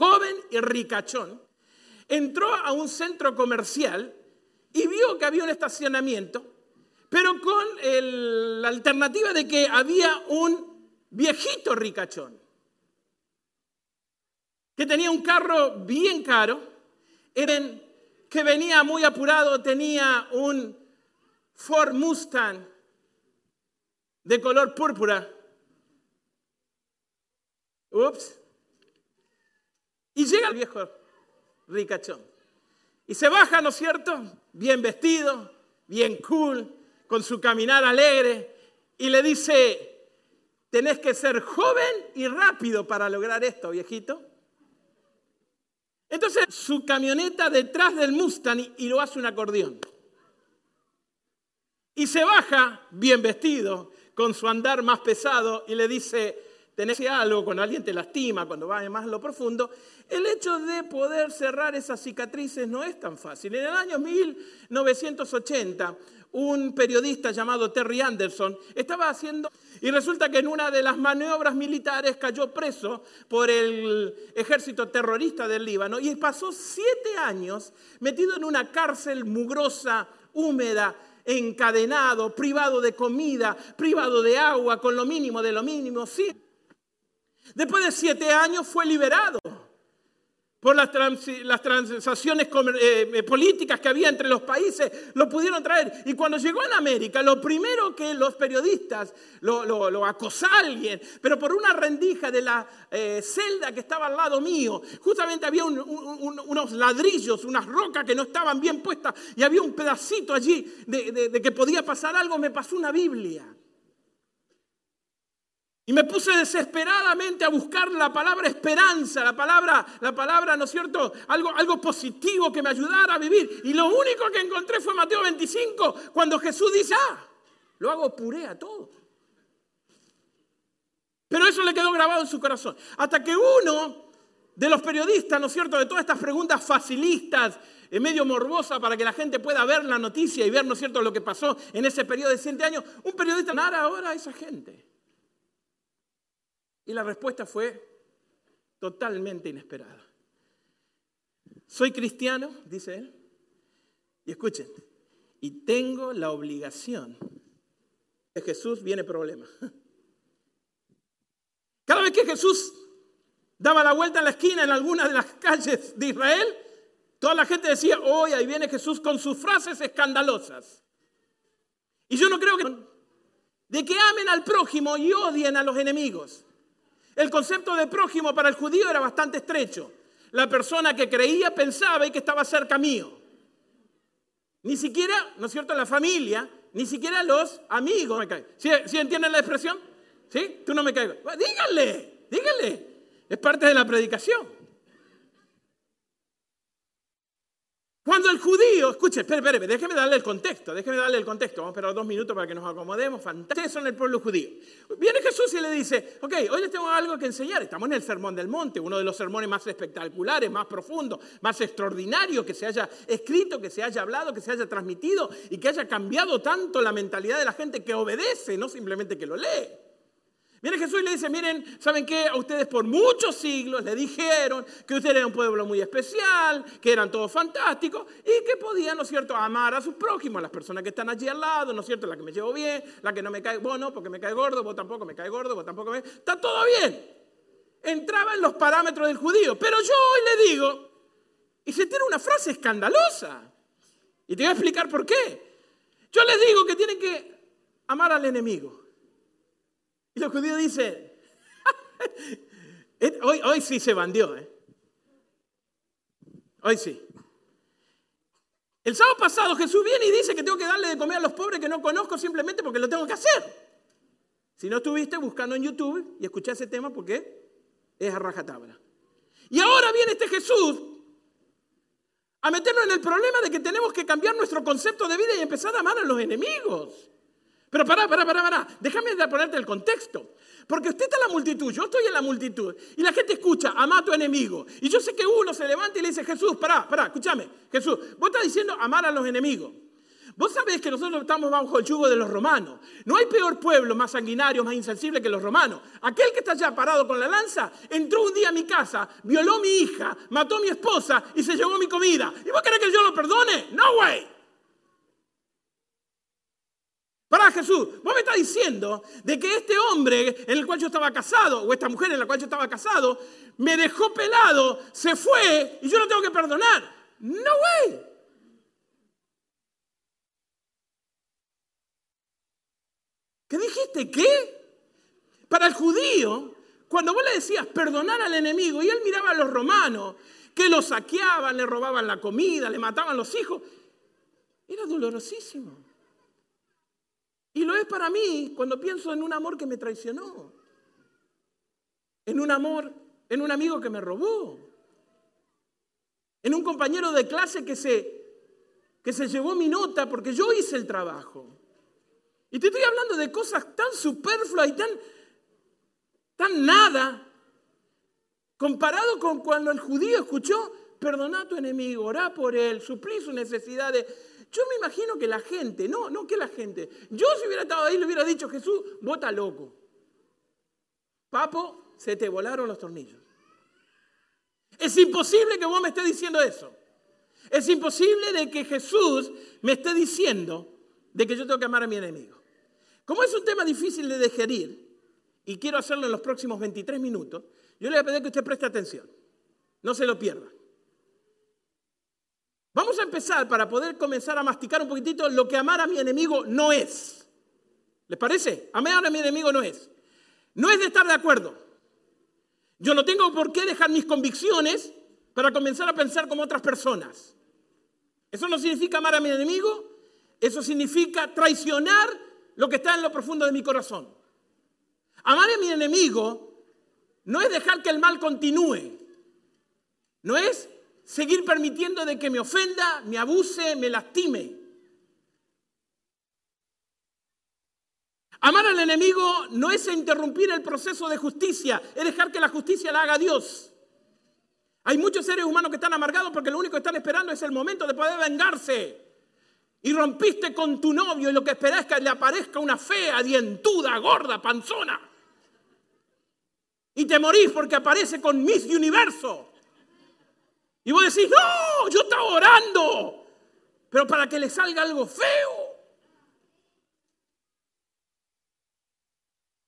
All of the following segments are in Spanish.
joven y ricachón, entró a un centro comercial y vio que había un estacionamiento, pero con la alternativa de que había un viejito ricachón, que tenía un carro bien caro, que venía muy apurado, tenía un Ford Mustang de color púrpura. Ups. Y llega el viejo ricachón. Y se baja, ¿no es cierto? Bien vestido, bien cool, con su caminar alegre. Y le dice, tenés que ser joven y rápido para lograr esto, viejito. Entonces su camioneta detrás del Mustang y lo hace un acordeón. Y se baja bien vestido, con su andar más pesado, y le dice, tenés algo, cuando alguien te lastima, cuando va más a lo profundo, el hecho de poder cerrar esas cicatrices no es tan fácil. En el año 1980, un periodista llamado Terry Anderson estaba haciendo, y resulta que en una de las maniobras militares cayó preso por el ejército terrorista del Líbano y pasó siete años metido en una cárcel mugrosa, húmeda, encadenado, privado de comida, privado de agua, con lo mínimo de lo mínimo. Sí. Después de siete años fue liberado por las, transacciones eh, eh, políticas que había entre los países, lo pudieron traer. Y cuando llegó a América, lo primero que los periodistas lo, lo, acosó a alguien, pero por una rendija de la eh, celda que estaba al lado mío, justamente había unos ladrillos, unas rocas que no estaban bien puestas, y había un pedacito allí de que podía pasar algo, me pasó una Biblia. Y me puse desesperadamente a buscar la palabra esperanza, la palabra, la palabra, ¿no es cierto? Algo, algo positivo que me ayudara a vivir. Y lo único que encontré fue Mateo 25, cuando Jesús dice, ah, lo hago puré a todo. Pero eso le quedó grabado en su corazón. Hasta que uno de los periodistas, ¿no es cierto?, de todas estas preguntas facilistas, en medio morbosa para que la gente pueda ver la noticia y ver, ¿no es cierto?, lo que pasó en ese periodo de 100 años, un periodista nada ahora a esa gente. Y la respuesta fue totalmente inesperada. Soy cristiano, dice él, y escuchen, y tengo la obligación de Jesús viene problema. Cada vez que Jesús daba la vuelta en la esquina en alguna de las calles de Israel, toda la gente decía, hoy ahí viene Jesús con sus frases escandalosas. Y yo no creo que de que amen al prójimo y odien a los enemigos. El concepto de prójimo para el judío era bastante estrecho. La persona que creía, pensaba y que estaba cerca mío. Ni siquiera, ¿no es cierto?, la familia, ni siquiera los amigos me caen. ¿Sí, entienden la expresión? ¿Sí? Tú no me caigas. Díganle, díganle. Es parte de la predicación. Cuando el judío, escuche, espere, espere, déjeme darle el contexto, déjeme darle el contexto, vamos a esperar dos minutos para que nos acomodemos, fantásticos son el pueblo judío. Viene Jesús y le dice, ok, hoy les tengo algo que enseñar, estamos en el Sermón del Monte, uno de los sermones más espectaculares, más profundos, más extraordinarios que se haya escrito, que se haya hablado, que se haya transmitido y que haya cambiado tanto la mentalidad de la gente que obedece, no simplemente que lo lee. Viene Jesús le dice, miren, ¿saben qué? A ustedes por muchos siglos le dijeron que ustedes eran un pueblo muy especial, que eran todos fantásticos y que podían, ¿no es cierto?, amar a sus prójimos, a las personas que están allí al lado, ¿no es cierto?, la que me llevo bien, la que no me cae, vos no, porque me cae gordo, vos tampoco me cae gordo, vos tampoco me... Está todo bien. Entraba en los parámetros del judío. Pero yo hoy le digo, y se tiene una frase escandalosa, y te voy a explicar por qué. Yo les digo que tienen que amar al enemigo. Y los judíos dicen, hoy, sí se bandió, ¿eh? Hoy sí. El sábado pasado Jesús viene y dice que tengo que darle de comer a los pobres que no conozco simplemente porque lo tengo que hacer. Si no estuviste buscando en YouTube y escuché ese tema porque es a rajatabla. Y ahora viene este Jesús a meternos en el problema de que tenemos que cambiar nuestro concepto de vida y empezar a amar a los enemigos. Pero pará, pará, pará, pará. Déjame ponerte el contexto. Porque usted está en la multitud, yo estoy en la multitud. Y la gente escucha, ama a tu enemigo. Y yo sé que uno se levanta y le dice, Jesús, pará, pará, escúchame. Jesús, vos estás diciendo amar a los enemigos. Vos sabés que nosotros estamos bajo el yugo de los romanos. No hay peor pueblo más sanguinario, más insensible que los romanos. Aquel que está allá parado con la lanza entró un día a mi casa, violó a mi hija, mató a mi esposa y se llevó mi comida. ¿Y vos querés que yo lo perdone? No, way. Para Jesús, vos me estás diciendo de que este hombre en el cual yo estaba casado, o esta mujer en la cual yo estaba casado, me dejó pelado, se fue y yo no tengo que perdonar. No way. ¿Qué dijiste? ¿Qué? Para el judío, cuando vos le decías perdonar al enemigo y él miraba a los romanos que lo saqueaban, le robaban la comida, le mataban los hijos, era dolorosísimo. Y lo es para mí cuando pienso en un amor que me traicionó, en un amor, en un amigo que me robó, en un compañero de clase que se, que se llevó mi nota porque yo hice el trabajo. Y te estoy hablando de cosas tan superfluas y tan, tan nada, comparado con cuando el judío escuchó, perdona a tu enemigo, orá por él, suplí sus necesidades. Yo me imagino que la gente, no, no que la gente, yo si hubiera estado ahí le hubiera dicho, Jesús, vota loco. Papo, se te volaron los tornillos. Es imposible que vos me estés diciendo eso. Es imposible de que Jesús me esté diciendo de que yo tengo que amar a mi enemigo. Como es un tema difícil de digerir, y quiero hacerlo en los próximos 23 minutos, yo le voy a pedir que usted preste atención. No se lo pierda. Vamos a empezar para poder comenzar a masticar un poquitito lo que amar a mi enemigo no es. ¿Les parece? Amar a mi enemigo no es. No es de estar de acuerdo. Yo no tengo por qué dejar mis convicciones para comenzar a pensar como otras personas. Eso no significa amar a mi enemigo, eso significa traicionar lo que está en lo profundo de mi corazón. Amar a mi enemigo no es dejar que el mal continúe. No es seguir permitiendo de que me ofenda, me abuse, me lastime. Amar al enemigo no es interrumpir el proceso de justicia, es dejar que la justicia la haga Dios. Hay muchos seres humanos que están amargados porque lo único que están esperando es el momento de poder vengarse y rompiste con tu novio y lo que esperás es que le aparezca una fea, dientuda, gorda, panzona. Y te morís porque aparece con Miss Universo. Y vos decís, no, yo estaba orando, pero para que le salga algo feo.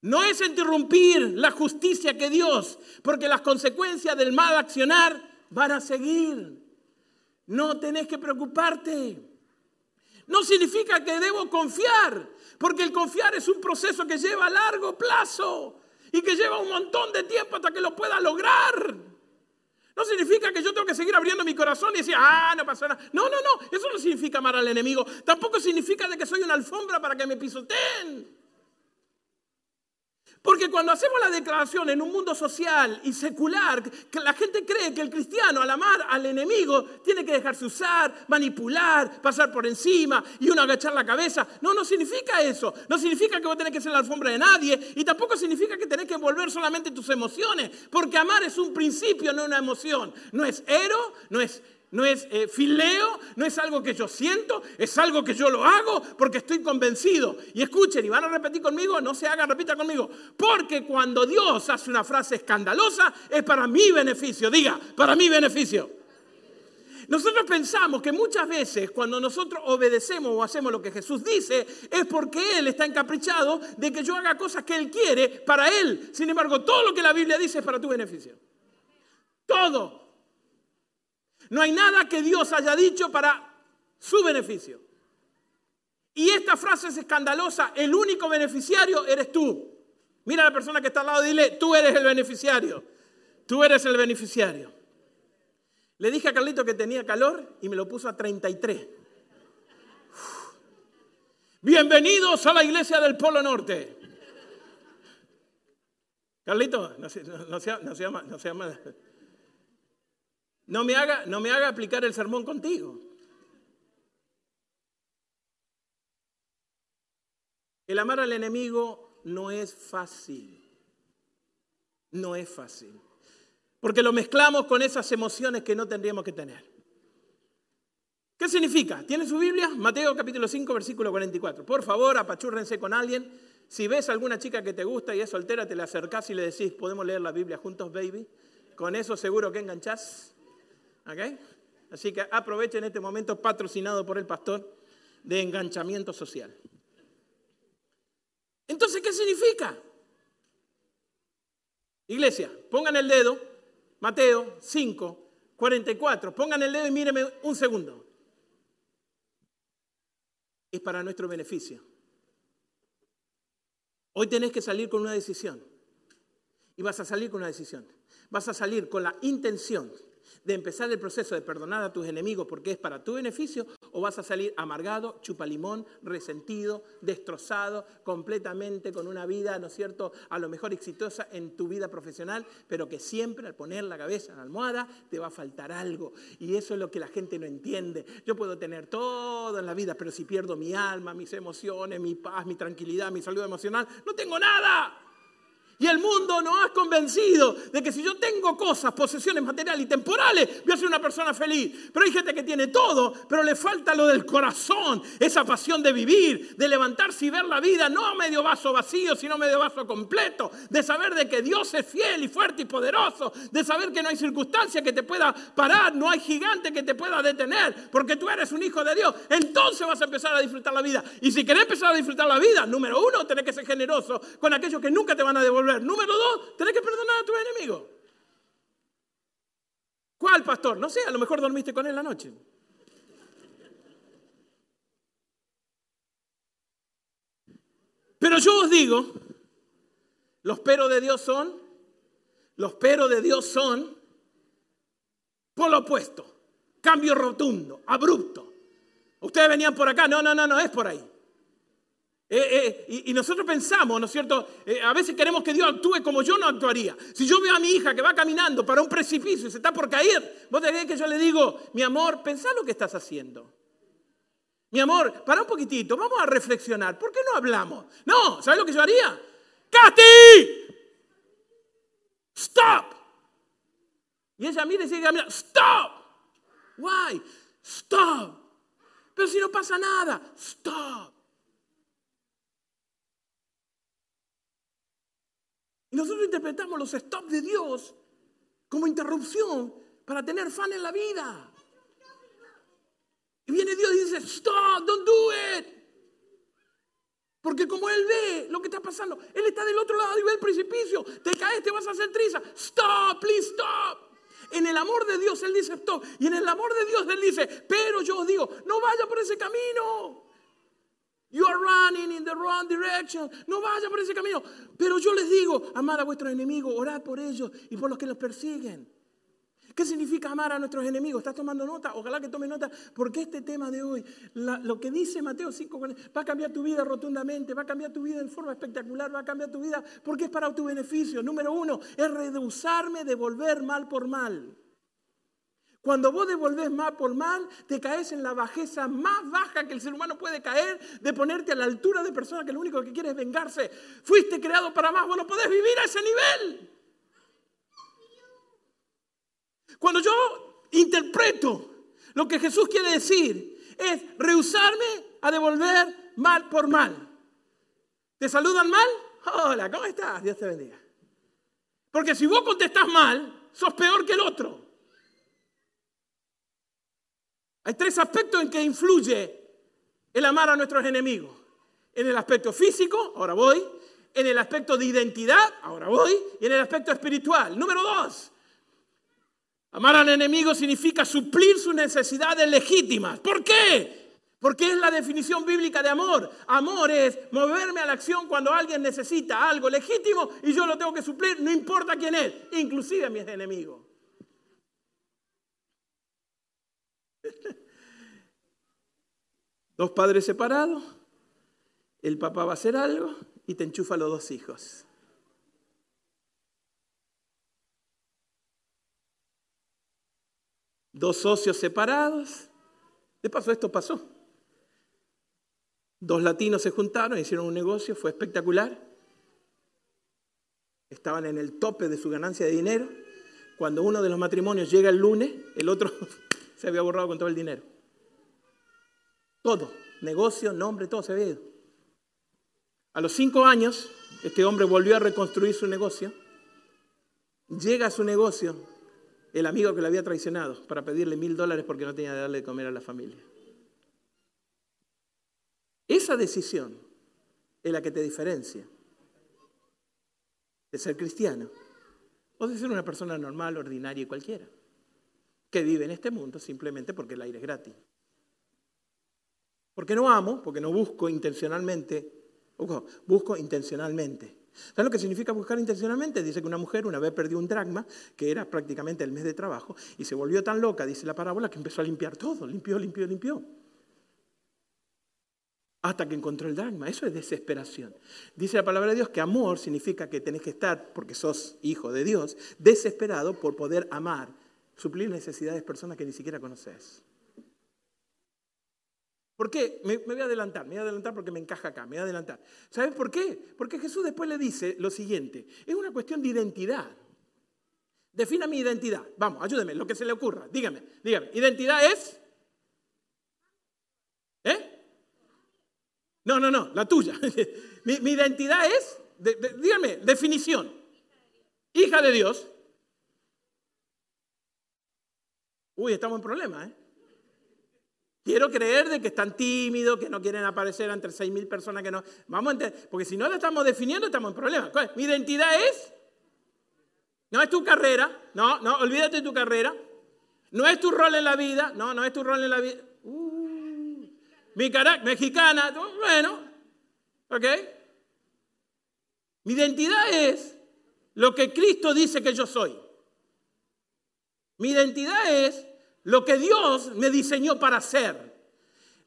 No es interrumpir la justicia que Dios, porque las consecuencias del mal accionar van a seguir. No tenés que preocuparte. No significa que debo confiar, porque el confiar es un proceso que lleva a largo plazo y que lleva un montón de tiempo hasta que lo pueda lograr. No significa que yo tengo que seguir abriendo mi corazón y decir, ah, no pasa nada. No, no, no, eso no significa amar al enemigo. Tampoco significa de que soy una alfombra para que me pisoteen. Porque cuando hacemos la declaración en un mundo social y secular, que la gente cree que el cristiano al amar al enemigo tiene que dejarse usar, manipular, pasar por encima y uno agachar la cabeza. No, no significa eso. No significa que vos tenés que ser la alfombra de nadie y tampoco significa que tenés que envolver solamente tus emociones. Porque amar es un principio, no una emoción. No es ero, no es no es eh, fileo, no es algo que yo siento, es algo que yo lo hago porque estoy convencido. Y escuchen, y van a repetir conmigo, no se hagan, repita conmigo. Porque cuando Dios hace una frase escandalosa, es para mi beneficio. Diga, para mi beneficio. Nosotros pensamos que muchas veces cuando nosotros obedecemos o hacemos lo que Jesús dice, es porque Él está encaprichado de que yo haga cosas que Él quiere para Él. Sin embargo, todo lo que la Biblia dice es para tu beneficio. Todo. No hay nada que Dios haya dicho para su beneficio. Y esta frase es escandalosa. El único beneficiario eres tú. Mira a la persona que está al lado y dile, tú eres el beneficiario. Tú eres el beneficiario. Le dije a Carlito que tenía calor y me lo puso a 33. Bienvenidos a la iglesia del Polo Norte. Carlito, no, no, no, no. No me haga, no me haga aplicar el sermón contigo. El amar al enemigo no es fácil. No es fácil. Porque lo mezclamos con esas emociones que no tendríamos que tener. ¿Qué significa? ¿Tiene su Biblia? Mateo capítulo 5, versículo 44. Por favor, apachúrrense con alguien. Si ves a alguna chica que te gusta y es soltera, te la acercás y le decís, ¿podemos leer la Biblia juntos, baby? Con eso seguro que enganchás. ¿Ok? Así que aprovechen este momento patrocinado por el pastor de enganchamiento social. Entonces, ¿qué significa? Iglesia, pongan el dedo, Mateo 5, 44, pongan el dedo y mírenme un segundo. Es para nuestro beneficio. Hoy tenés que salir con una decisión. Y vas a salir con una decisión. Vas a salir con la intención de empezar el proceso de perdonar a tus enemigos porque es para tu beneficio o vas a salir amargado, chupalimón, resentido, destrozado, completamente con una vida, ¿no es cierto?, a lo mejor exitosa en tu vida profesional, pero que siempre al poner la cabeza en la almohada te va a faltar algo. Y eso es lo que la gente no entiende. Yo puedo tener todo en la vida, pero si pierdo mi alma, mis emociones, mi paz, mi tranquilidad, mi salud emocional, no tengo nada. Y el mundo nos ha convencido de que si yo tengo cosas, posesiones materiales y temporales, voy a ser una persona feliz. Pero hay gente que tiene todo, pero le falta lo del corazón, esa pasión de vivir, de levantarse y ver la vida, no a medio vaso vacío, sino medio vaso completo, de saber de que Dios es fiel y fuerte y poderoso, de saber que no hay circunstancia que te pueda parar, no hay gigante que te pueda detener, porque tú eres un hijo de Dios. Entonces vas a empezar a disfrutar la vida. Y si querés empezar a disfrutar la vida, número uno, tenés que ser generoso con aquellos que nunca te van a devolver Número dos, tenés que perdonar a tu enemigo. ¿Cuál pastor? No sé, a lo mejor dormiste con él la noche. Pero yo os digo, los peros de Dios son, los peros de Dios son, por lo opuesto, cambio rotundo, abrupto. Ustedes venían por acá, no, no, no, no es por ahí. Eh, eh, y, nosotros pensamos, ¿no es cierto? Eh, a veces queremos que Dios actúe como yo no actuaría. Si yo veo a mi hija que va caminando para un precipicio y se está por caer, vos te que yo le digo, mi amor, pensá lo que estás haciendo. Mi amor, para un poquitito, vamos a reflexionar. ¿Por qué no hablamos? No, ¿sabes lo que yo haría? ¡Cati! ¡Stop! Y ella mira y sigue caminando. ¡Stop! Why? ¡Stop! Pero si no pasa nada, ¡stop! Y nosotros interpretamos los stops de Dios como interrupción para tener fan en la vida. Y viene Dios y dice, stop, don't do it. Porque como Él ve lo que está pasando, Él está del otro lado y ve el precipicio. Te caes, te vas a hacer triza. Stop, please stop. En el amor de Dios Él dice stop. Y en el amor de Dios Él dice, pero yo os digo, no vaya por ese camino. You are running in the wrong direction. No vaya por ese camino. Pero yo les digo, amar a vuestros enemigos, orad por ellos y por los que los persiguen. ¿Qué significa amar a nuestros enemigos? ¿Estás tomando nota? Ojalá que tome nota, porque este tema de hoy, lo que dice Mateo 5, va a cambiar tu vida rotundamente, va a cambiar tu vida en forma espectacular, va a cambiar tu vida porque es para tu beneficio. Número uno, es rehusarme de volver mal por mal. Cuando vos devolvés mal por mal, te caes en la bajeza más baja que el ser humano puede caer, de ponerte a la altura de personas que lo único que quiere es vengarse. Fuiste creado para más, vos no podés vivir a ese nivel. Cuando yo interpreto lo que Jesús quiere decir, es rehusarme a devolver mal por mal. ¿Te saludan mal? Hola, ¿cómo estás? Dios te bendiga. Porque si vos contestás mal, sos peor que el otro. Hay tres aspectos en que influye el amar a nuestros enemigos. En el aspecto físico, ahora voy. En el aspecto de identidad, ahora voy. Y en el aspecto espiritual. Número dos. Amar al enemigo significa suplir sus necesidades legítimas. ¿Por qué? Porque es la definición bíblica de amor. Amor es moverme a la acción cuando alguien necesita algo legítimo y yo lo tengo que suplir, no importa quién es, inclusive a mis enemigos. Dos padres separados, el papá va a hacer algo y te enchufa los dos hijos. Dos socios separados. De paso, esto pasó. Dos latinos se juntaron, hicieron un negocio, fue espectacular. Estaban en el tope de su ganancia de dinero. Cuando uno de los matrimonios llega el lunes, el otro se había borrado con todo el dinero. Todo, negocio, nombre, todo se había ido. A los cinco años, este hombre volvió a reconstruir su negocio. Llega a su negocio el amigo que le había traicionado para pedirle mil dólares porque no tenía de darle de comer a la familia. Esa decisión es la que te diferencia de ser cristiano o de ser una persona normal, ordinaria y cualquiera, que vive en este mundo simplemente porque el aire es gratis. Porque no amo, porque no busco intencionalmente, busco intencionalmente. ¿Sabes lo que significa buscar intencionalmente? Dice que una mujer una vez perdió un dragma, que era prácticamente el mes de trabajo, y se volvió tan loca, dice la parábola, que empezó a limpiar todo, limpió, limpió, limpió hasta que encontró el dragma. Eso es desesperación. Dice la palabra de Dios que amor significa que tenés que estar, porque sos hijo de Dios, desesperado por poder amar, suplir necesidades de personas que ni siquiera conoces. ¿Por qué? Me, voy a adelantar, me voy a adelantar porque me encaja acá, me voy a adelantar. ¿Sabes por qué? Porque Jesús después le dice lo siguiente, es una cuestión de identidad. Defina mi identidad. Vamos, ayúdeme, lo que se le ocurra. Dígame, dígame. Identidad es... ¿Eh? No, no, no, la tuya. mi, identidad es, dígame, definición. Hija de Dios. Uy, estamos en problema, ¿eh? Quiero creer de que están tímidos, que no quieren aparecer entre 6.000 personas que no... Vamos a porque si no la estamos definiendo, estamos en problema. Mi identidad es... No es tu carrera, no, no, olvídate de tu carrera. No es tu rol en la vida, no, no es tu rol en la vida. Mi carácter, mexicana, bueno, ¿ok? Mi identidad es lo que Cristo dice que yo soy. Mi identidad es lo que Dios me diseñó para ser.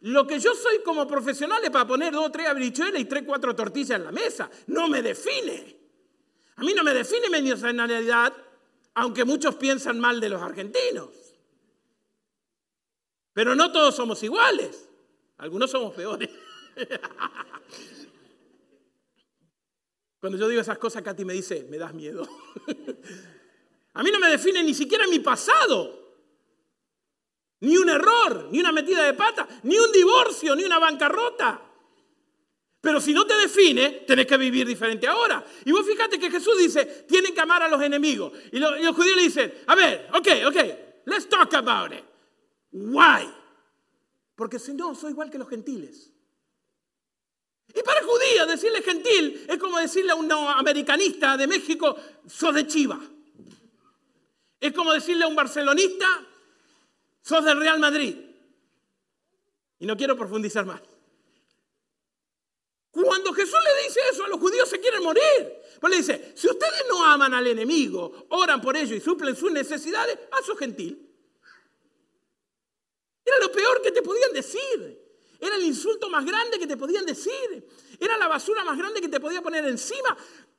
Lo que yo soy como profesional es para poner dos, tres abrichuelas y tres, cuatro tortillas en la mesa. No me define. A mí no me define mi nacionalidad, aunque muchos piensan mal de los argentinos. Pero no todos somos iguales. Algunos somos peores. Cuando yo digo esas cosas, Katy me dice, me das miedo. A mí no me define ni siquiera mi pasado. Ni un error, ni una metida de pata, ni un divorcio, ni una bancarrota. Pero si no te define, tenés que vivir diferente ahora. Y vos fíjate que Jesús dice, tienen que amar a los enemigos. Y los, los judíos le dicen, a ver, ok, ok, let's talk about it. Why? Porque si no, soy igual que los gentiles. Y para el judío decirle gentil es como decirle a un americanista de México, sos de Chiva. Es como decirle a un barcelonista, sos del Real Madrid. Y no quiero profundizar más. Cuando Jesús le dice eso, a los judíos se quieren morir. Pues le dice, si ustedes no aman al enemigo, oran por ello y suplen sus necesidades, a su gentil. Era lo peor que te podían decir. Era el insulto más grande que te podían decir. Era la basura más grande que te podía poner encima.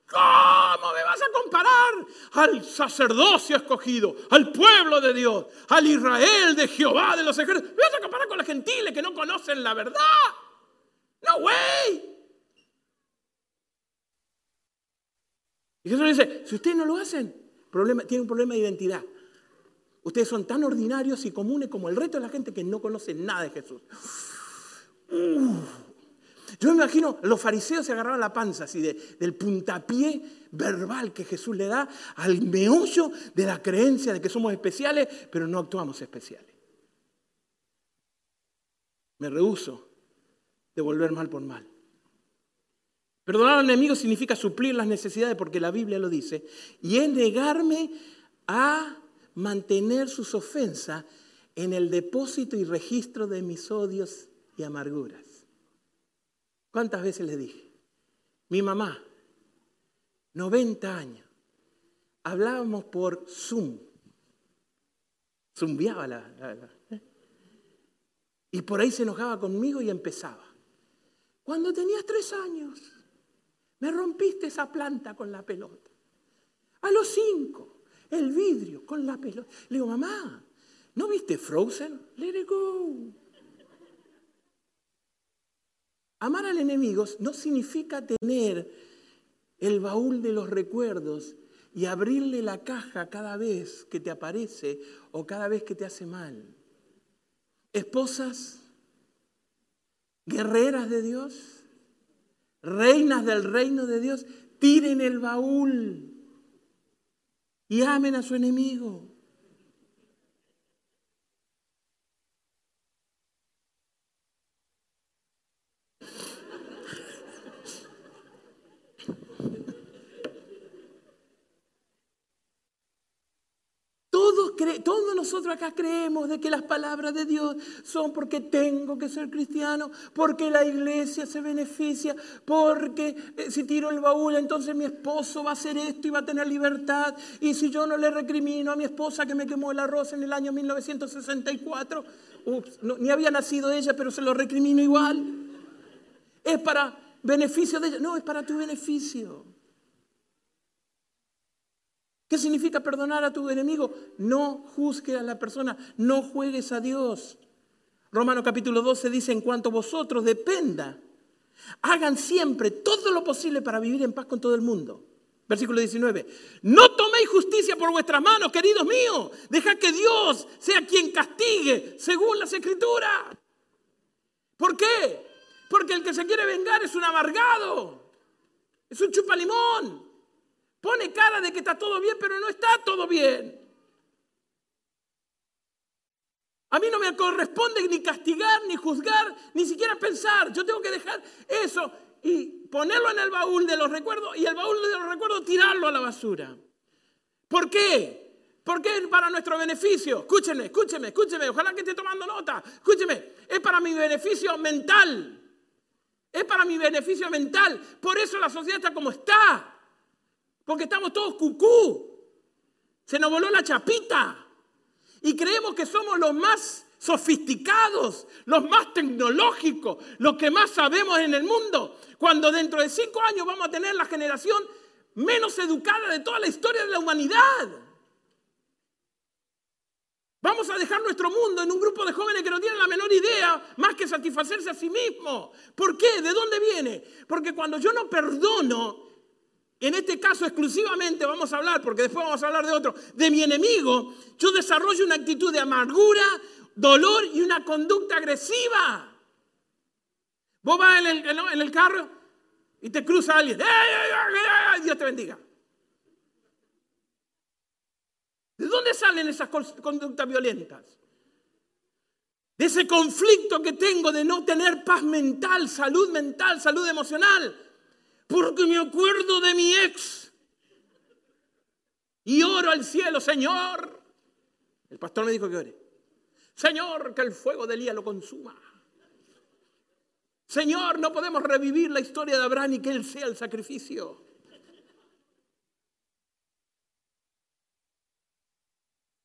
¿Cómo me vas a comparar al sacerdocio escogido, al pueblo de Dios, al Israel de Jehová de los ejércitos? ¿Me vas a comparar con los gentiles que no conocen la verdad? No, way. Y Jesús le dice, si ustedes no lo hacen, problema, tienen un problema de identidad. Ustedes son tan ordinarios y comunes como el resto de la gente que no conoce nada de Jesús. Yo me imagino, los fariseos se agarraban la panza así del puntapié verbal que Jesús le da al meollo de la creencia de que somos especiales, pero no actuamos especiales. Me rehuso de volver mal por mal. Perdonar al enemigo significa suplir las necesidades porque la Biblia lo dice. Y es negarme a mantener sus ofensas en el depósito y registro de mis odios y amarguras. ¿Cuántas veces le dije? Mi mamá, 90 años, hablábamos por Zoom. Zumbiaba la, ¿eh? Y por ahí se enojaba conmigo y empezaba. Cuando tenías tres años, me rompiste esa planta con la pelota. A los cinco, el vidrio con la pelota. Le digo, mamá, ¿no viste Frozen? Let it go. Amar al enemigo no significa tener el baúl de los recuerdos y abrirle la caja cada vez que te aparece o cada vez que te hace mal. Esposas, guerreras de Dios, reinas del reino de Dios, tiren el baúl y amen a su enemigo. Todos, nosotros acá creemos de que las palabras de Dios son porque tengo que ser cristiano, porque la iglesia se beneficia, porque eh, si tiro el baúl entonces mi esposo va a hacer esto y va a tener libertad. Y si yo no le recrimino a mi esposa que me quemó el arroz en el año 1964, ni había nacido ella, pero se lo recrimino igual. Es para beneficio de ella. No, es para tu beneficio. ¿Qué significa perdonar a tu enemigo? No juzgue a la persona, no juegues a Dios. Romano capítulo 12 dice, en cuanto vosotros dependa, hagan siempre todo lo posible para vivir en paz con todo el mundo. Versículo 19, no toméis justicia por vuestras manos, queridos míos, deja que Dios sea quien castigue según las escrituras. ¿Por qué? Porque el que se quiere vengar es un amargado, es un chupalimón. Pone cara de que está todo bien, pero no está todo bien. A mí no me corresponde ni castigar, ni juzgar, ni siquiera pensar. Yo tengo que dejar eso y ponerlo en el baúl de los recuerdos y el baúl de los recuerdos tirarlo a la basura. ¿Por qué? Porque es para nuestro beneficio. Escúcheme, escúcheme, escúcheme. Ojalá que esté tomando nota. Escúcheme. Es para mi beneficio mental. Es para mi beneficio mental. Por eso la sociedad está como está. Porque estamos todos cucú. Se nos voló la chapita. Y creemos que somos los más sofisticados, los más tecnológicos, los que más sabemos en el mundo. Cuando dentro de cinco años vamos a tener la generación menos educada de toda la historia de la humanidad. Vamos a dejar nuestro mundo en un grupo de jóvenes que no tienen la menor idea más que satisfacerse a sí mismo. ¿Por qué? ¿De dónde viene? Porque cuando yo no perdono, en este caso exclusivamente vamos a hablar, porque después vamos a hablar de otro, de mi enemigo, yo desarrollo una actitud de amargura, dolor y una conducta agresiva. Vos vas en el, carro y te cruza alguien, Dios te bendiga. ¿De dónde salen esas conductas violentas? De ese conflicto que tengo de no tener paz mental, salud mental, salud emocional porque me acuerdo de mi ex. Y oro al cielo, Señor. El pastor me dijo que ore. Señor, que el fuego del día lo consuma. Señor, no podemos revivir la historia de Abraham y que Él sea el sacrificio.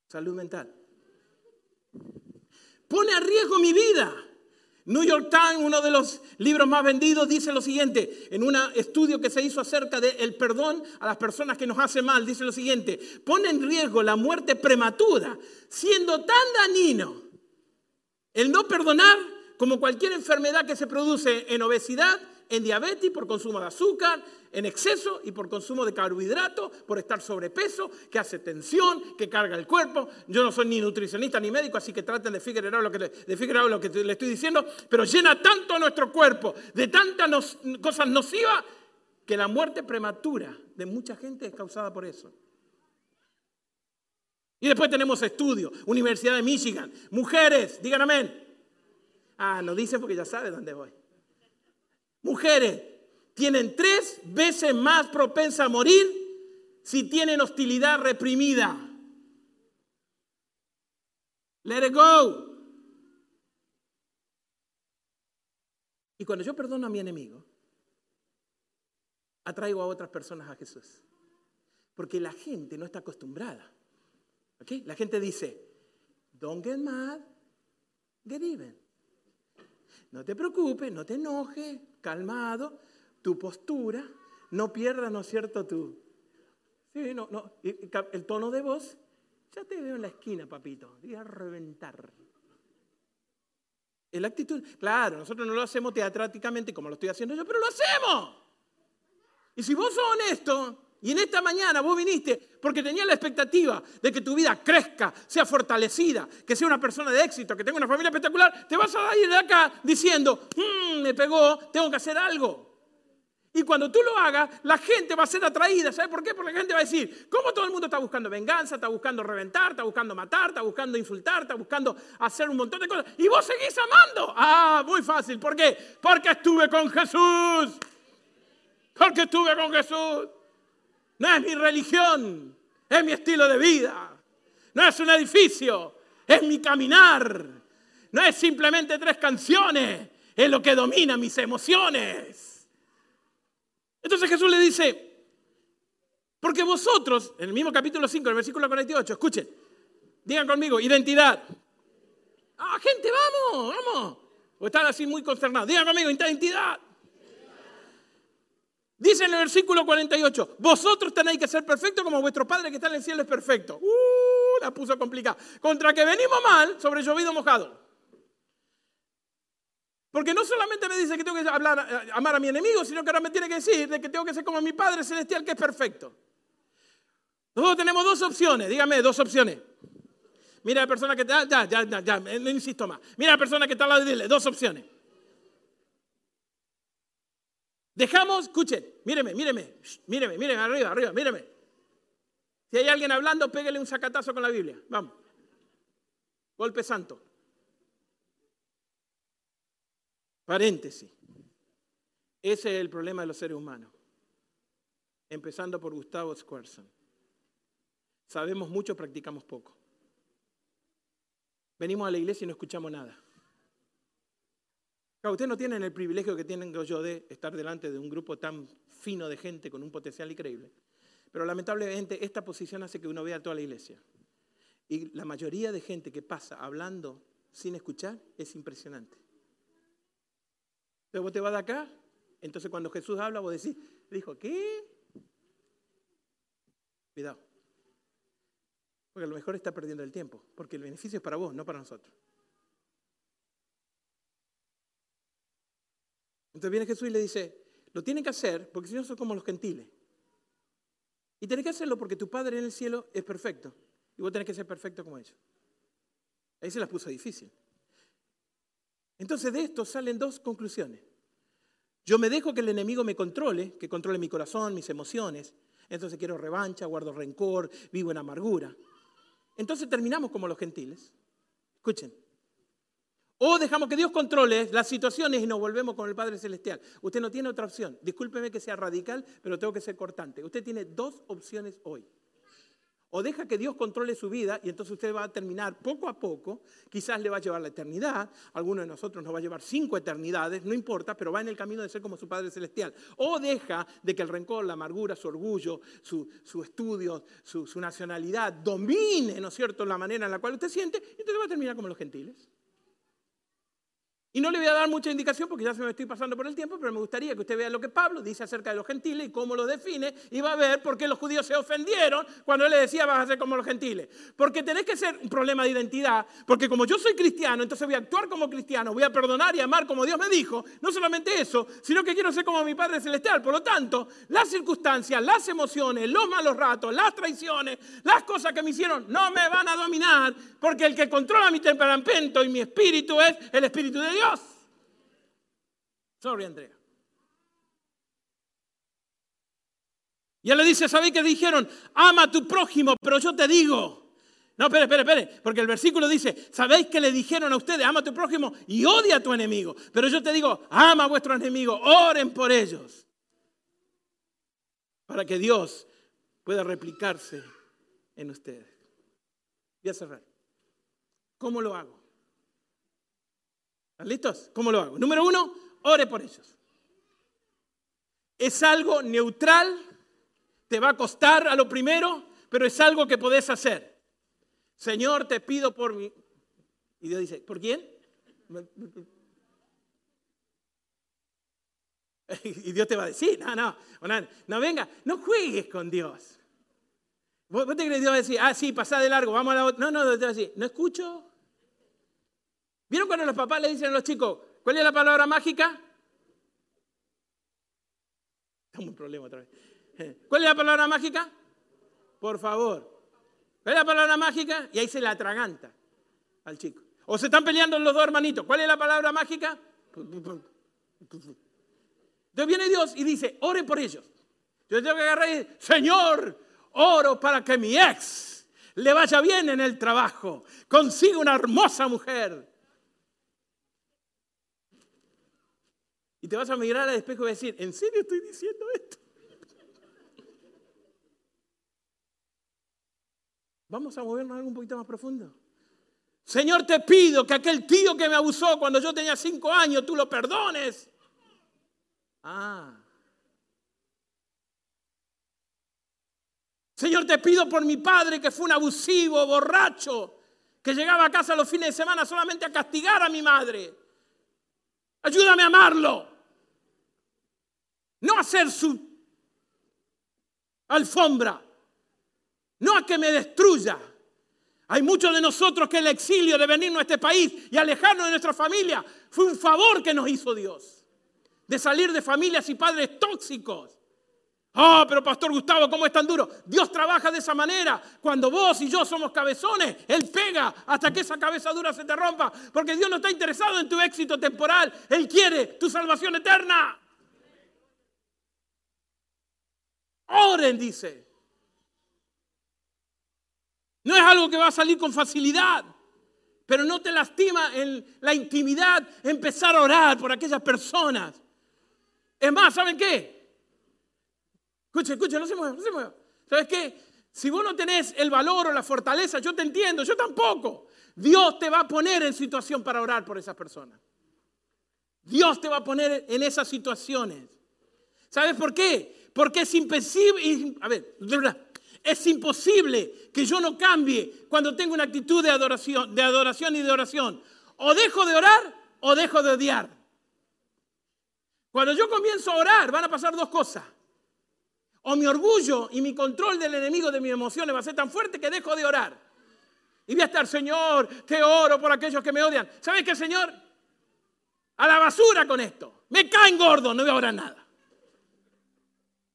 Salud mental. Pone a riesgo mi vida. New York Times, uno de los libros más vendidos, dice lo siguiente, en un estudio que se hizo acerca del perdón a las personas que nos hacen mal, dice lo siguiente, pone en riesgo la muerte prematura, siendo tan dañino el no perdonar como cualquier enfermedad que se produce en obesidad, en diabetes por consumo de azúcar, en exceso y por consumo de carbohidratos, por estar sobrepeso, que hace tensión, que carga el cuerpo. Yo no soy ni nutricionista ni médico, así que traten de figurar lo que, de lo que le estoy diciendo, pero llena tanto nuestro cuerpo de tantas cosas nocivas que la muerte prematura de mucha gente es causada por eso. Y después tenemos estudios, Universidad de Michigan, mujeres, digan amén. Ah, no dice porque ya sabe dónde voy mujeres tienen tres veces más propensa a morir si tienen hostilidad reprimida. Let it go. Y cuando yo perdono a mi enemigo, atraigo a otras personas a Jesús. Porque la gente no está acostumbrada. La gente dice, don't get mad, get even. No te preocupes, no te enojes, calmado, tu postura, no pierdas, ¿no es cierto? tú? sí, no, no, el tono de voz, ya te veo en la esquina, papito, voy a reventar. La actitud, claro, nosotros no lo hacemos teatráticamente como lo estoy haciendo yo, pero lo hacemos. Y si vos sos honesto, Y en esta mañana vos viniste porque tenías la expectativa de que tu vida crezca, sea fortalecida, que sea una persona de éxito, que tenga una familia espectacular. Te vas a ir de acá diciendo, mmm, me pegó, tengo que hacer algo. Y cuando tú lo hagas, la gente va a ser atraída. ¿Sabes por qué? Porque la gente va a decir, ¿cómo todo el mundo está buscando venganza, está buscando reventar, está buscando matar, está buscando insultar, está buscando hacer un montón de cosas? Y vos seguís amando. Ah, muy fácil. ¿Por qué? Porque estuve con Jesús. Porque estuve con Jesús. No es mi religión, es mi estilo de vida. No es un edificio, es mi caminar. No es simplemente tres canciones, es lo que domina mis emociones. Entonces Jesús le dice, porque vosotros, en el mismo capítulo 5, el versículo 48, escuchen, digan conmigo, identidad. Ah, gente, vamos, vamos. O están así muy consternados. Digan conmigo, identidad. Dice en el versículo 48, vosotros tenéis que ser perfectos como vuestro Padre que está en el cielo es perfecto. Uh, la puso complicada. Contra que venimos mal, sobre llovido mojado. Porque no solamente me dice que tengo que hablar, eh, amar a mi enemigo, sino que ahora me tiene que decir de que tengo que ser como mi Padre Celestial que es perfecto. Nosotros tenemos dos opciones, dígame, dos opciones. Mira a la persona que está, ya, ya, ya, ya, no insisto más. Mira a la persona que está al lado dos opciones. Dejamos, escuchen, míreme, míreme, míreme, míreme, arriba, arriba, míreme. Si hay alguien hablando, pégale un sacatazo con la Biblia. Vamos. Golpe santo. Paréntesis. Ese es el problema de los seres humanos. Empezando por Gustavo Squarson. Sabemos mucho, practicamos poco. Venimos a la iglesia y no escuchamos nada. Ustedes no tienen el privilegio que tengo yo de estar delante de un grupo tan fino de gente con un potencial increíble. Pero lamentablemente esta posición hace que uno vea toda la iglesia. Y la mayoría de gente que pasa hablando sin escuchar es impresionante. Entonces vos te vas de acá, entonces cuando Jesús habla vos decís, dijo, ¿qué? Cuidado. Porque a lo mejor está perdiendo el tiempo, porque el beneficio es para vos, no para nosotros. Entonces viene Jesús y le dice, lo tienen que hacer porque si no son como los gentiles. Y tenés que hacerlo porque tu Padre en el cielo es perfecto. Y vos tenés que ser perfecto como ellos. Ahí se las puso difícil. Entonces de esto salen dos conclusiones. Yo me dejo que el enemigo me controle, que controle mi corazón, mis emociones. Entonces quiero revancha, guardo rencor, vivo en amargura. Entonces terminamos como los gentiles. Escuchen, o dejamos que Dios controle las situaciones y nos volvemos con el Padre Celestial. Usted no tiene otra opción. Discúlpeme que sea radical, pero tengo que ser cortante. Usted tiene dos opciones hoy. O deja que Dios controle su vida y entonces usted va a terminar poco a poco, quizás le va a llevar la eternidad, alguno de nosotros nos va a llevar cinco eternidades, no importa, pero va en el camino de ser como su Padre Celestial. O deja de que el rencor, la amargura, su orgullo, su, estudio, su, su nacionalidad domine, ¿no es cierto?, la manera en la cual usted siente y entonces va a terminar como los gentiles. Y no le voy a dar mucha indicación porque ya se me estoy pasando por el tiempo, pero me gustaría que usted vea lo que Pablo dice acerca de los gentiles y cómo lo define y va a ver por qué los judíos se ofendieron cuando él le decía vas a ser como los gentiles. Porque tenés que ser un problema de identidad, porque como yo soy cristiano, entonces voy a actuar como cristiano, voy a perdonar y amar como Dios me dijo. No solamente eso, sino que quiero ser como mi Padre Celestial. Por lo tanto, las circunstancias, las emociones, los malos ratos, las traiciones, las cosas que me hicieron, no me van a dominar, porque el que controla mi temperamento y mi espíritu es el Espíritu de Dios. Sorry, Andrea. Y él le dice, ¿sabéis qué dijeron? Ama a tu prójimo, pero yo te digo. No, espere, espere, espere, porque el versículo dice, ¿sabéis que le dijeron a ustedes, ama a tu prójimo y odia a tu enemigo? Pero yo te digo, ama a vuestro enemigo, oren por ellos. Para que Dios pueda replicarse en ustedes. Voy a cerrar. ¿Cómo lo hago? ¿Están listos? ¿Cómo lo hago? Número uno, ore por ellos. Es algo neutral, te va a costar a lo primero, pero es algo que podés hacer. Señor, te pido por mí. Y Dios dice, ¿por quién? Y Dios te va a decir, no, no, no, venga, no juegues con Dios. ¿Vos te crees que Dios va a decir, ah, sí, pasá de largo, vamos a la otra? No, no, Dios va a decir, no escucho. ¿Vieron cuando los papás le dicen a los chicos, ¿cuál es la palabra mágica? Estamos un problema otra vez. ¿Cuál es la palabra mágica? Por favor. ¿Cuál es la palabra mágica? Y ahí se la atraganta al chico. O se están peleando los dos hermanitos. ¿Cuál es la palabra mágica? Entonces viene Dios y dice, ore por ellos. Yo tengo que agarrar y decir, Señor, oro para que mi ex le vaya bien en el trabajo, consiga una hermosa mujer. Te vas a mirar al espejo y a decir, ¿en serio estoy diciendo esto? Vamos a movernos algo un poquito más profundo. Señor, te pido que aquel tío que me abusó cuando yo tenía cinco años, tú lo perdones. Ah. Señor, te pido por mi padre que fue un abusivo, borracho, que llegaba a casa los fines de semana solamente a castigar a mi madre. Ayúdame a amarlo. No hacer su alfombra. No a que me destruya. Hay muchos de nosotros que el exilio de venirnos a este país y alejarnos de nuestra familia fue un favor que nos hizo Dios. De salir de familias y padres tóxicos. Ah, pero Pastor Gustavo, ¿cómo es tan duro? Dios trabaja de esa manera. Cuando vos y yo somos cabezones, Él pega hasta que esa cabeza dura se te rompa. Porque Dios no está interesado en tu éxito temporal. Él quiere tu salvación eterna. Oren, dice. No es algo que va a salir con facilidad, pero no te lastima en la intimidad empezar a orar por aquellas personas. Es más, ¿saben qué? Escuche, escuche, no se mueva, no se mueva. ¿Sabes qué? Si vos no tenés el valor o la fortaleza, yo te entiendo, yo tampoco. Dios te va a poner en situación para orar por esas personas. Dios te va a poner en esas situaciones. ¿Sabes por qué? Porque es imposible, que yo no cambie cuando tengo una actitud de adoración, de adoración y de oración. O dejo de orar o dejo de odiar. Cuando yo comienzo a orar van a pasar dos cosas. O mi orgullo y mi control del enemigo de mis emociones va a ser tan fuerte que dejo de orar. Y voy a estar, Señor, te oro por aquellos que me odian. ¿Sabes qué, Señor? A la basura con esto. Me caen gordos, no voy a orar nada.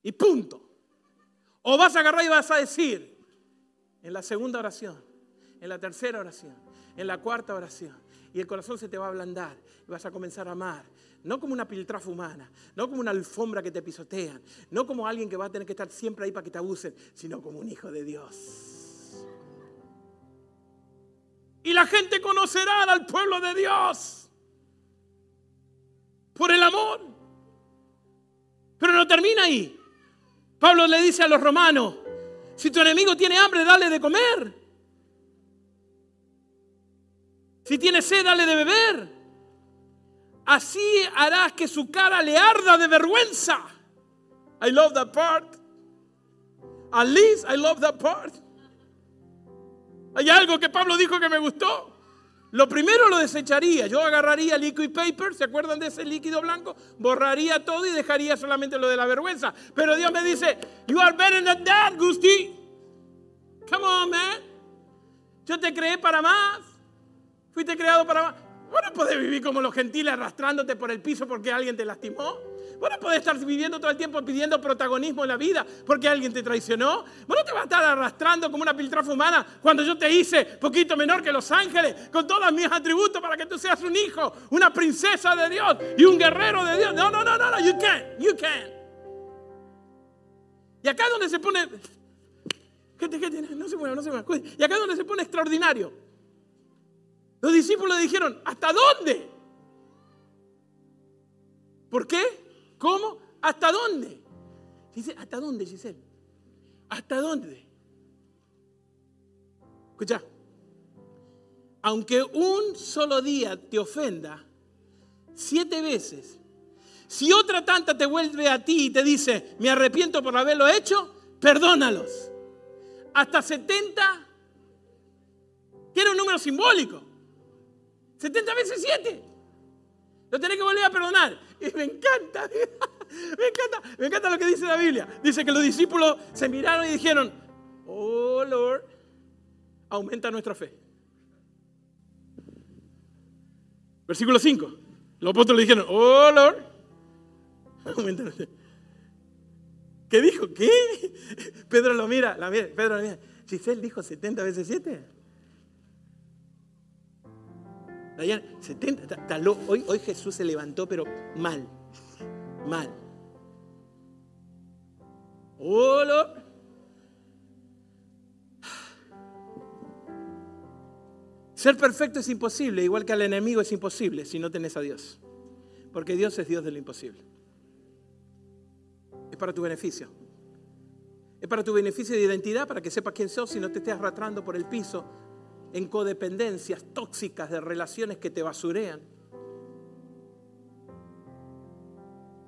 Y punto. O vas a agarrar y vas a decir en la segunda oración, en la tercera oración, en la cuarta oración, y el corazón se te va a ablandar y vas a comenzar a amar. No como una piltrafa humana, no como una alfombra que te pisotean, no como alguien que va a tener que estar siempre ahí para que te abusen, sino como un hijo de Dios. Y la gente conocerá al pueblo de Dios por el amor. Pero no termina ahí. Pablo le dice a los romanos, si tu enemigo tiene hambre, dale de comer. Si tiene sed, dale de beber. Así harás que su cara le arda de vergüenza. I love that part. At least I love that part. Hay algo que Pablo dijo que me gustó. Lo primero lo desecharía. Yo agarraría liquid paper, ¿se acuerdan de ese líquido blanco? Borraría todo y dejaría solamente lo de la vergüenza. Pero Dios me dice, You are better than that, Gusti. Come on, man. Yo te creé para más. Fuiste creado para más. Vos no podés vivir como los gentiles arrastrándote por el piso porque alguien te lastimó. Vos no podés estar viviendo todo el tiempo pidiendo protagonismo en la vida porque alguien te traicionó. Vos no te vas a estar arrastrando como una piltrafa humana cuando yo te hice poquito menor que los ángeles, con todos mis atributos para que tú seas un hijo, una princesa de Dios y un guerrero de Dios. No, no, no, no, no, you can't, you can't. Y acá es donde se pone... Gente, gente, no se mueva, no se mueva. Y acá es donde se pone extraordinario. Los discípulos dijeron, ¿hasta dónde? ¿Por qué? ¿Cómo? ¿Hasta dónde? Dice, ¿hasta dónde, Giselle? ¿Hasta dónde? Escucha, aunque un solo día te ofenda, siete veces, si otra tanta te vuelve a ti y te dice, me arrepiento por haberlo hecho, perdónalos. Hasta 70, que era un número simbólico. 70 veces 7. Lo tenés que volver a perdonar. Y me encanta, me encanta, me encanta lo que dice la Biblia. Dice que los discípulos se miraron y dijeron, oh Lord, aumenta nuestra fe. Versículo 5. Los apóstoles dijeron, oh Lord, aumenta nuestra fe. ¿Qué dijo? ¿Qué? Pedro lo mira, la mira Pedro lo mira. Giselle dijo 70 veces 7. 70, hoy, Jesús se levantó, pero mal, mal. Hola. Ser perfecto es imposible, igual que al enemigo es imposible si no tenés a Dios. Porque Dios es Dios de lo imposible. Es para tu beneficio. Es para tu beneficio de identidad, para que sepas quién sos y no te estés arrastrando por el piso en codependencias tóxicas de relaciones que te basurean.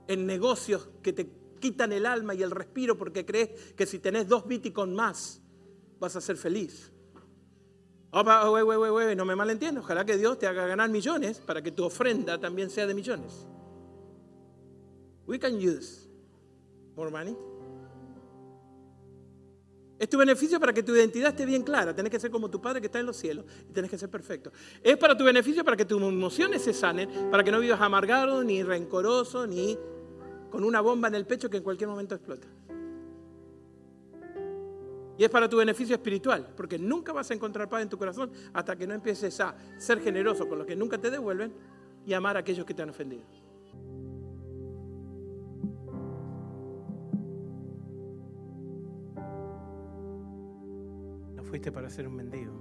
En negocios que te quitan el alma y el respiro porque crees que si tenés dos Bitcoin más vas a ser feliz. Opa, no me malentiendas. Ojalá que Dios te haga ganar millones para que tu ofrenda también sea de millones. We can use more money. Es tu beneficio para que tu identidad esté bien clara. Tienes que ser como tu Padre que está en los cielos y tienes que ser perfecto. Es para tu beneficio para que tus emociones se sanen, para que no vivas amargado, ni rencoroso, ni con una bomba en el pecho que en cualquier momento explota. Y es para tu beneficio espiritual, porque nunca vas a encontrar paz en tu corazón hasta que no empieces a ser generoso con los que nunca te devuelven y amar a aquellos que te han ofendido. Fuiste para ser un mendigo.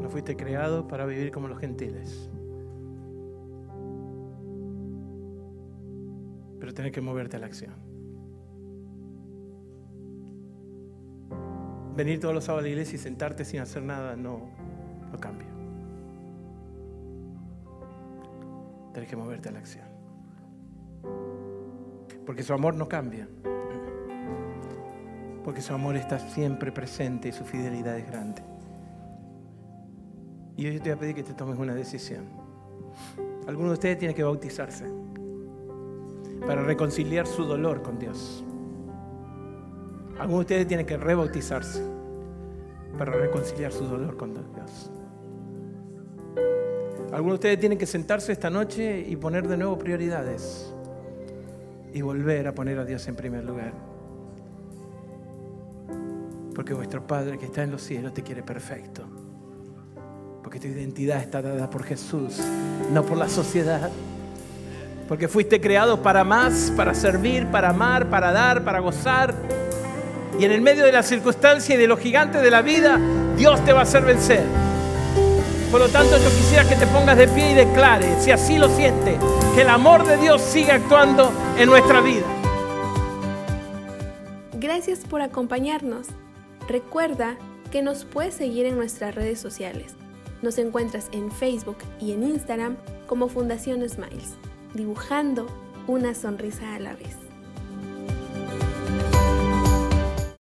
No fuiste creado para vivir como los gentiles. Pero tienes que moverte a la acción. venir todos los sábados a la iglesia y sentarte sin hacer nada no, no cambia. Tienes que moverte a la acción. Porque su amor no cambia. Porque su amor está siempre presente y su fidelidad es grande. Y hoy te voy a pedir que te tomes una decisión. Alguno de ustedes tiene que bautizarse para reconciliar su dolor con Dios. Algunos de ustedes tienen que rebautizarse para reconciliar su dolor con Dios. Algunos de ustedes tienen que sentarse esta noche y poner de nuevo prioridades y volver a poner a Dios en primer lugar. Porque vuestro Padre que está en los cielos te quiere perfecto. Porque tu identidad está dada por Jesús, no por la sociedad. Porque fuiste creado para más, para servir, para amar, para dar, para gozar y en el medio de la circunstancia y de los gigantes de la vida, Dios te va a hacer vencer. Por lo tanto, yo quisiera que te pongas de pie y declare, si así lo siente, que el amor de Dios sigue actuando en nuestra vida. Gracias por acompañarnos. Recuerda que nos puedes seguir en nuestras redes sociales. Nos encuentras en Facebook y en Instagram como Fundación Smiles, dibujando una sonrisa a la vez.